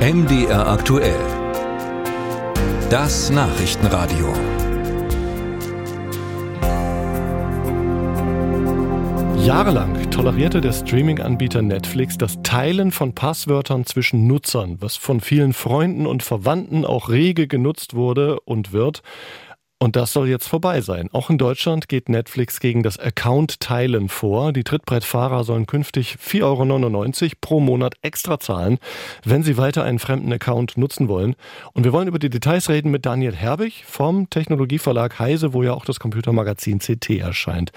MDR aktuell. Das Nachrichtenradio. Jahrelang tolerierte der Streaming-Anbieter Netflix das Teilen von Passwörtern zwischen Nutzern, was von vielen Freunden und Verwandten auch rege genutzt wurde und wird. Und das soll jetzt vorbei sein. Auch in Deutschland geht Netflix gegen das Account-Teilen vor. Die Trittbrettfahrer sollen künftig 4,99 Euro pro Monat extra zahlen, wenn sie weiter einen fremden Account nutzen wollen. Und wir wollen über die Details reden mit Daniel Herbig vom Technologieverlag Heise, wo ja auch das Computermagazin CT erscheint.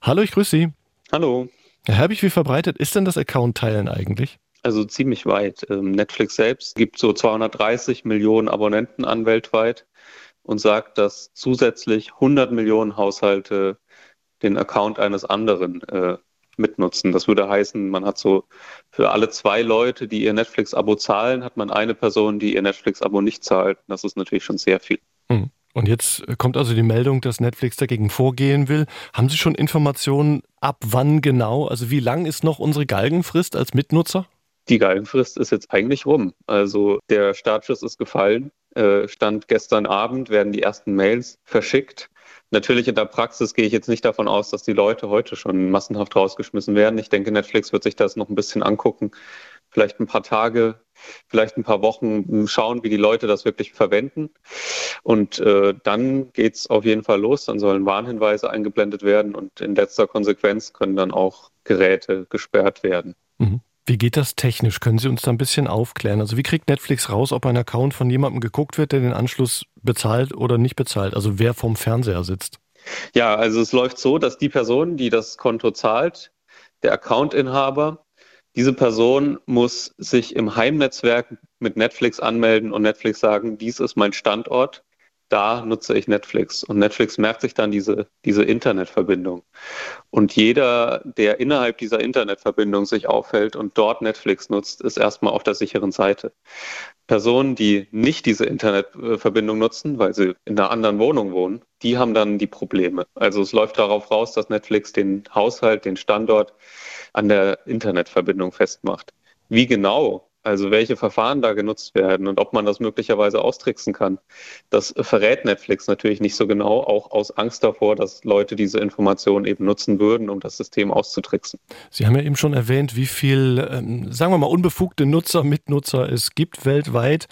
Hallo, ich grüße Sie. Hallo. Herr Herbig, wie verbreitet ist denn das Account-Teilen eigentlich? Also ziemlich weit. Ähm, Netflix selbst gibt so 230 Millionen Abonnenten an weltweit und sagt, dass zusätzlich 100 Millionen Haushalte den Account eines anderen äh, mitnutzen. Das würde heißen, man hat so für alle zwei Leute, die ihr Netflix-Abo zahlen, hat man eine Person, die ihr Netflix-Abo nicht zahlt. Das ist natürlich schon sehr viel. Hm. Und jetzt kommt also die Meldung, dass Netflix dagegen vorgehen will. Haben Sie schon Informationen, ab wann genau? Also wie lang ist noch unsere Galgenfrist als Mitnutzer? Die Galgenfrist ist jetzt eigentlich rum. Also der Startschuss ist gefallen. Äh, stand gestern Abend, werden die ersten Mails verschickt. Natürlich in der Praxis gehe ich jetzt nicht davon aus, dass die Leute heute schon massenhaft rausgeschmissen werden. Ich denke, Netflix wird sich das noch ein bisschen angucken, vielleicht ein paar Tage, vielleicht ein paar Wochen schauen, wie die Leute das wirklich verwenden. Und äh, dann geht es auf jeden Fall los. Dann sollen Warnhinweise eingeblendet werden und in letzter Konsequenz können dann auch Geräte gesperrt werden. Mhm. Wie geht das technisch? Können Sie uns da ein bisschen aufklären? Also wie kriegt Netflix raus, ob ein Account von jemandem geguckt wird, der den Anschluss bezahlt oder nicht bezahlt? Also wer vom Fernseher sitzt? Ja, also es läuft so, dass die Person, die das Konto zahlt, der Accountinhaber, diese Person muss sich im Heimnetzwerk mit Netflix anmelden und Netflix sagen, dies ist mein Standort da nutze ich Netflix. Und Netflix merkt sich dann diese, diese Internetverbindung. Und jeder, der innerhalb dieser Internetverbindung sich aufhält und dort Netflix nutzt, ist erstmal auf der sicheren Seite. Personen, die nicht diese Internetverbindung nutzen, weil sie in einer anderen Wohnung wohnen, die haben dann die Probleme. Also es läuft darauf raus, dass Netflix den Haushalt, den Standort an der Internetverbindung festmacht. Wie genau also welche Verfahren da genutzt werden und ob man das möglicherweise austricksen kann. Das verrät Netflix natürlich nicht so genau, auch aus Angst davor, dass Leute diese Informationen eben nutzen würden, um das System auszutricksen. Sie haben ja eben schon erwähnt, wie viel, ähm, sagen wir mal, unbefugte Nutzer, Mitnutzer es gibt weltweit.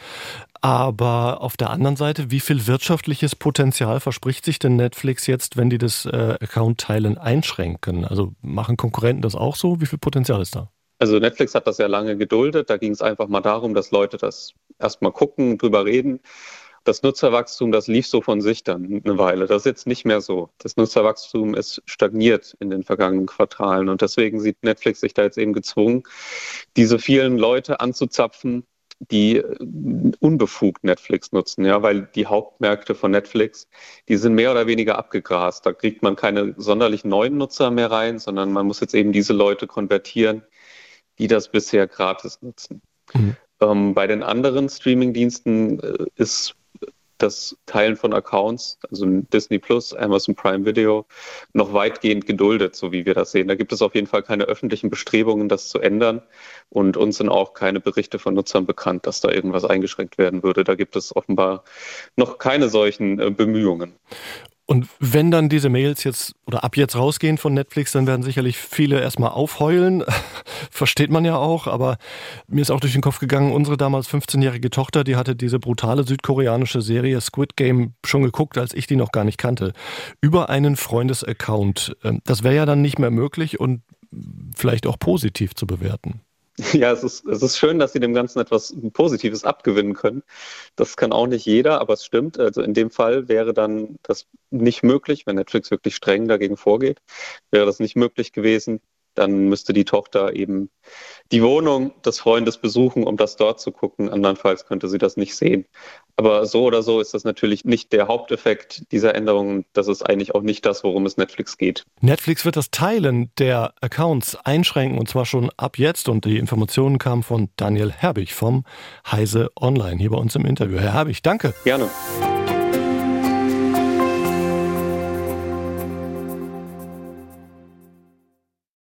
Aber auf der anderen Seite, wie viel wirtschaftliches Potenzial verspricht sich denn Netflix jetzt, wenn die das äh, Account-Teilen einschränken? Also machen Konkurrenten das auch so? Wie viel Potenzial ist da? Also Netflix hat das ja lange geduldet. Da ging es einfach mal darum, dass Leute das erstmal gucken, drüber reden. Das Nutzerwachstum, das lief so von sich dann eine Weile. Das ist jetzt nicht mehr so. Das Nutzerwachstum ist stagniert in den vergangenen Quartalen. Und deswegen sieht Netflix sich da jetzt eben gezwungen, diese vielen Leute anzuzapfen, die unbefugt Netflix nutzen, ja, weil die Hauptmärkte von Netflix, die sind mehr oder weniger abgegrast. Da kriegt man keine sonderlich neuen Nutzer mehr rein, sondern man muss jetzt eben diese Leute konvertieren, die das bisher gratis nutzen. Mhm. Ähm, bei den anderen Streaming-Diensten äh, ist das Teilen von Accounts, also Disney Plus, Amazon Prime Video, noch weitgehend geduldet, so wie wir das sehen. Da gibt es auf jeden Fall keine öffentlichen Bestrebungen, das zu ändern. Und uns sind auch keine Berichte von Nutzern bekannt, dass da irgendwas eingeschränkt werden würde. Da gibt es offenbar noch keine solchen äh, Bemühungen. Und wenn dann diese Mails jetzt oder ab jetzt rausgehen von Netflix, dann werden sicherlich viele erstmal aufheulen. Versteht man ja auch, aber mir ist auch durch den Kopf gegangen, unsere damals 15-jährige Tochter, die hatte diese brutale südkoreanische Serie Squid Game schon geguckt, als ich die noch gar nicht kannte. Über einen Freundesaccount. Ähm, das wäre ja dann nicht mehr möglich und vielleicht auch positiv zu bewerten. Ja, es ist, es ist schön, dass Sie dem Ganzen etwas Positives abgewinnen können. Das kann auch nicht jeder, aber es stimmt. Also in dem Fall wäre dann das nicht möglich, wenn Netflix wirklich streng dagegen vorgeht, wäre das nicht möglich gewesen, dann müsste die Tochter eben die Wohnung des Freundes besuchen, um das dort zu gucken. Andernfalls könnte sie das nicht sehen. Aber so oder so ist das natürlich nicht der Haupteffekt dieser Änderungen. Das ist eigentlich auch nicht das, worum es Netflix geht. Netflix wird das Teilen der Accounts einschränken und zwar schon ab jetzt. Und die Informationen kamen von Daniel Herbig vom Heise Online hier bei uns im Interview. Herr Herbig, danke. Gerne.